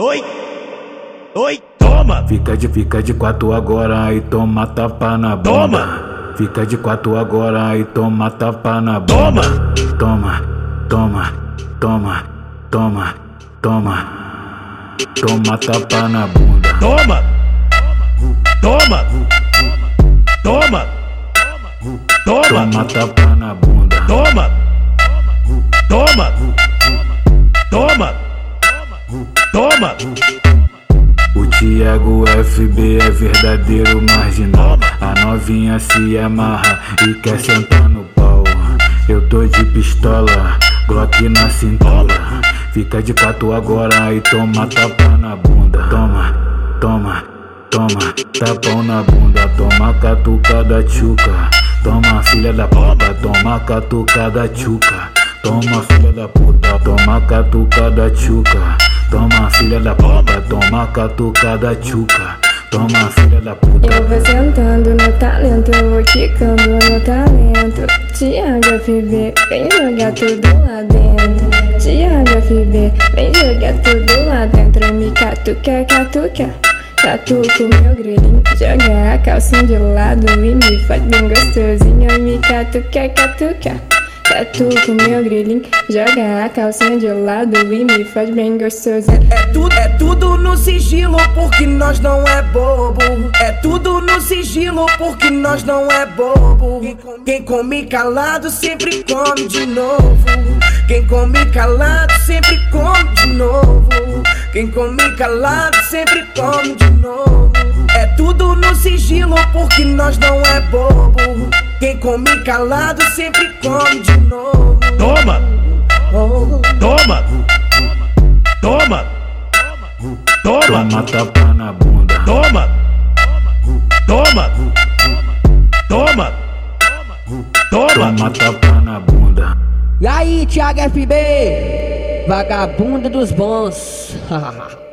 Oi, oi, toma. Fica de, fica de quatro agora e toma tapa na bunda. Toma. Fica de quatro agora e toma tapa na Toma. bunda. Toma, toma, toma, toma, toma. Toma tapa na bunda. Toma, toma, toma, toma, Toma tapa na bunda. toma, toma, toma, toma. O Thiago FB é verdadeiro marginal. A novinha se amarra e quer sentar no pau. Eu tô de pistola, Glock na cintura. Fica de quatro agora e toma tapa na bunda. Toma, toma, toma, tapão na bunda. Toma catuca da tchuca. Toma filha da puta, toma catuca da tchuca. Toma filha da puta, toma catuca da tchuca. Toma filha da puta, toma catuca da tchuca. Toma filha da puta. Eu vou sentando no talento, eu vou quicando no talento. Tiago FB, vem jogar tudo lá dentro. Tiago FB, vem jogar tudo lá dentro. Me catuca, catuca. Catuca meu grilinho, joga a calcinha de lado e me faz bem gostosinho. Me catuca, catuca. Catuca o meu grilinho, joga a calcinha de lado e me faz bem gostosinho. É tudo, é tudo no sigilo porque nós não é bobo. É tudo no sigilo porque nós não é bobo. Quem come calado sempre come de novo. Quem come calado sempre come de novo. Quem come calado sempre come de novo. É tudo no sigilo porque nós não é bobo. Quem come calado sempre come de novo. Toma, Oh. toma, toma, toma, Toma tapa na bunda. toma, toma, toma, toma. Toma tapa na bunda. E aí, Thiago FB? Vagabunda dos bons.